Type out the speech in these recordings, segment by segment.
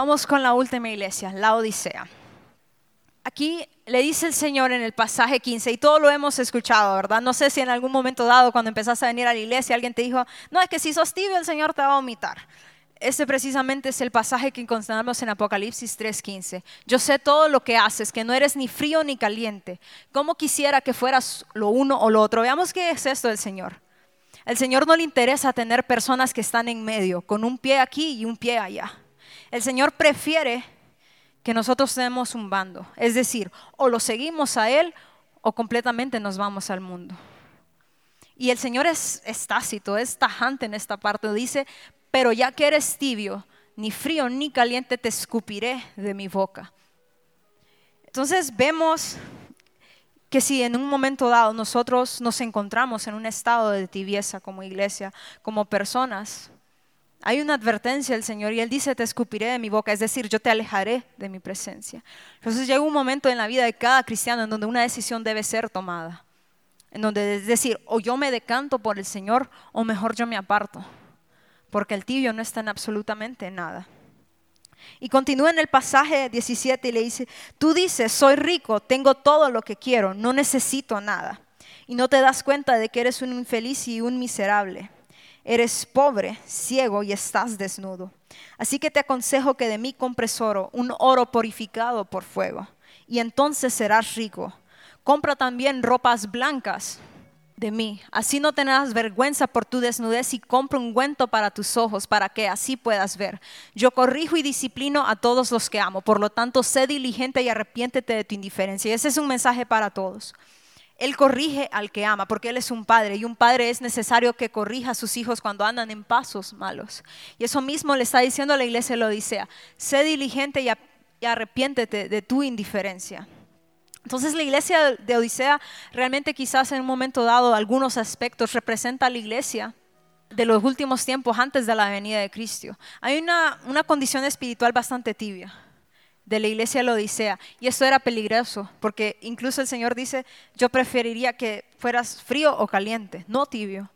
Vamos con la última iglesia, la Odisea. Aquí le dice el Señor en el pasaje 15, y todo lo hemos escuchado, ¿verdad? No sé si en algún momento dado, cuando empezaste a venir a la iglesia, alguien te dijo, no, es que si sos tibio, el Señor te va a vomitar. Ese precisamente es el pasaje que encontramos en Apocalipsis 3:15. Yo sé todo lo que haces, que no eres ni frío ni caliente. ¿Cómo quisiera que fueras lo uno o lo otro? Veamos qué es esto del Señor. El Señor no le interesa tener personas que están en medio, con un pie aquí y un pie allá. El Señor prefiere que nosotros tenemos un bando. Es decir, o lo seguimos a Él o completamente nos vamos al mundo. Y el Señor es, es tácito, es tajante en esta parte. Dice, pero ya que eres tibio, ni frío ni caliente te escupiré de mi boca. Entonces vemos que si en un momento dado nosotros nos encontramos en un estado de tibieza como iglesia, como personas, hay una advertencia del Señor y Él dice, te escupiré de mi boca, es decir, yo te alejaré de mi presencia. Entonces llega un momento en la vida de cada cristiano en donde una decisión debe ser tomada, en donde es decir, o yo me decanto por el Señor o mejor yo me aparto porque el tibio no está en absolutamente nada. Y continúa en el pasaje 17 y le dice, tú dices, soy rico, tengo todo lo que quiero, no necesito nada. Y no te das cuenta de que eres un infeliz y un miserable. Eres pobre, ciego y estás desnudo. Así que te aconsejo que de mí compres oro, un oro purificado por fuego, y entonces serás rico. Compra también ropas blancas de mí. Así no tendrás vergüenza por tu desnudez y compra un ungüento para tus ojos, para que así puedas ver. Yo corrijo y disciplino a todos los que amo. Por lo tanto, sé diligente y arrepiéntete de tu indiferencia. Y ese es un mensaje para todos. Él corrige al que ama, porque Él es un padre y un padre es necesario que corrija a sus hijos cuando andan en pasos malos. Y eso mismo le está diciendo a la iglesia de Odisea, sé diligente y arrepiéntete de tu indiferencia. Entonces la iglesia de Odisea realmente quizás en un momento dado algunos aspectos representa a la iglesia de los últimos tiempos antes de la venida de Cristo. Hay una, una condición espiritual bastante tibia de la iglesia la Odisea y esto era peligroso porque incluso el Señor dice, yo preferiría que fueras frío o caliente, no tibio.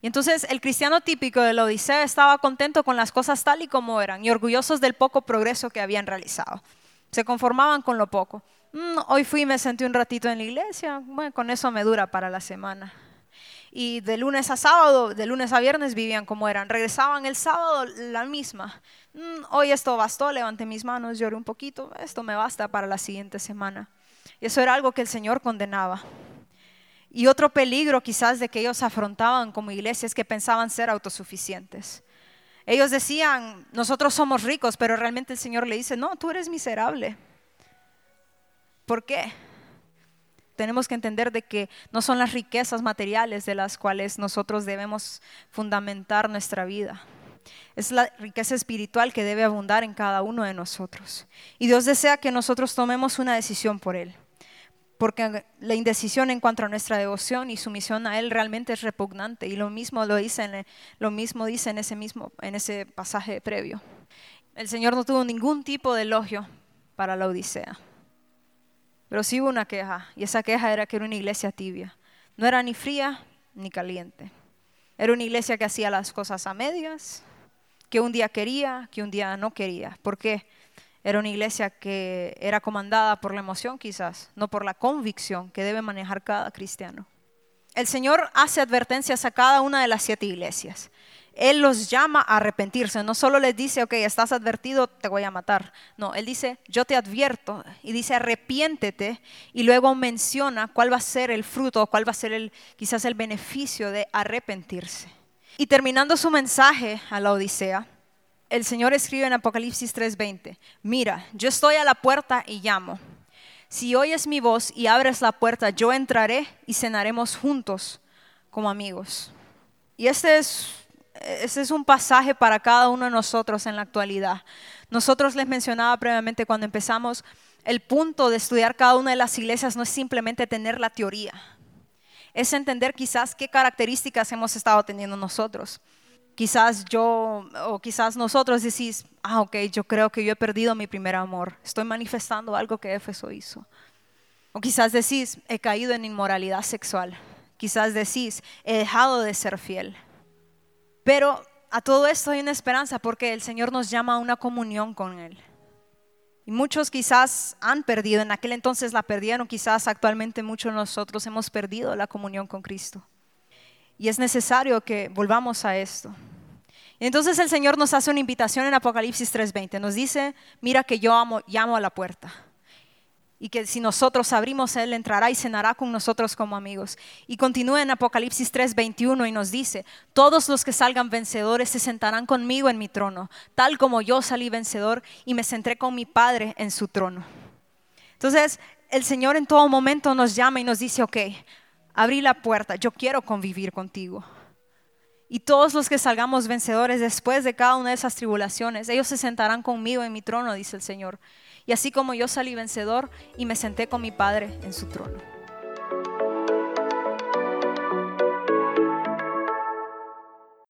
Y entonces el cristiano típico de la Odisea estaba contento con las cosas tal y como eran y orgullosos del poco progreso que habían realizado. Se conformaban con lo poco. Mm, hoy fui y me senté un ratito en la iglesia, bueno, con eso me dura para la semana. Y de lunes a sábado, de lunes a viernes vivían como eran. Regresaban el sábado la misma. Mm, hoy esto bastó, levanté mis manos, lloré un poquito, esto me basta para la siguiente semana. Y eso era algo que el Señor condenaba. Y otro peligro quizás de que ellos afrontaban como iglesia es que pensaban ser autosuficientes. Ellos decían, nosotros somos ricos, pero realmente el Señor le dice, no, tú eres miserable. ¿Por qué? Tenemos que entender de que no son las riquezas materiales de las cuales nosotros debemos fundamentar nuestra vida. Es la riqueza espiritual que debe abundar en cada uno de nosotros. Y Dios desea que nosotros tomemos una decisión por Él. Porque la indecisión en cuanto a nuestra devoción y sumisión a Él realmente es repugnante. Y lo mismo lo dice en, lo mismo dice en ese mismo en ese pasaje previo. El Señor no tuvo ningún tipo de elogio para la Odisea. Pero sí hubo una queja, y esa queja era que era una iglesia tibia. No era ni fría ni caliente. Era una iglesia que hacía las cosas a medias, que un día quería, que un día no quería. ¿Por qué? Era una iglesia que era comandada por la emoción quizás, no por la convicción que debe manejar cada cristiano. El Señor hace advertencias a cada una de las siete iglesias. Él los llama a arrepentirse. No solo les dice, ok, estás advertido, te voy a matar. No, Él dice, yo te advierto. Y dice, arrepiéntete. Y luego menciona cuál va a ser el fruto, cuál va a ser el, quizás el beneficio de arrepentirse. Y terminando su mensaje a la Odisea, el Señor escribe en Apocalipsis 3:20, mira, yo estoy a la puerta y llamo. Si oyes mi voz y abres la puerta, yo entraré y cenaremos juntos como amigos. Y este es ese es un pasaje para cada uno de nosotros en la actualidad. Nosotros les mencionaba previamente cuando empezamos, el punto de estudiar cada una de las iglesias no es simplemente tener la teoría, es entender quizás qué características hemos estado teniendo nosotros. Quizás yo o quizás nosotros decís, ah, ok, yo creo que yo he perdido mi primer amor, estoy manifestando algo que Éfeso hizo. O quizás decís, he caído en inmoralidad sexual. Quizás decís, he dejado de ser fiel. Pero a todo esto hay una esperanza porque el Señor nos llama a una comunión con Él. Y muchos quizás han perdido, en aquel entonces la perdieron, quizás actualmente muchos de nosotros hemos perdido la comunión con Cristo. Y es necesario que volvamos a esto. Entonces el Señor nos hace una invitación en Apocalipsis 3:20. Nos dice, mira que yo amo, llamo a la puerta y que si nosotros abrimos, Él entrará y cenará con nosotros como amigos. Y continúa en Apocalipsis 3:21 y nos dice, todos los que salgan vencedores se sentarán conmigo en mi trono, tal como yo salí vencedor y me senté con mi Padre en su trono. Entonces, el Señor en todo momento nos llama y nos dice, ok, abrí la puerta, yo quiero convivir contigo. Y todos los que salgamos vencedores después de cada una de esas tribulaciones, ellos se sentarán conmigo en mi trono, dice el Señor. Y así como yo salí vencedor y me senté con mi Padre en su trono.